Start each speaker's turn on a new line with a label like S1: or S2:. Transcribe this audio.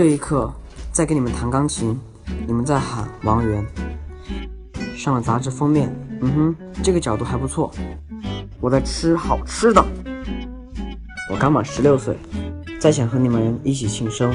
S1: 这一刻在给你们弹钢琴，你们在喊王源，上了杂志封面。嗯哼，这个角度还不错。我在吃好吃的。我刚满十六岁，在想和你们一起庆生。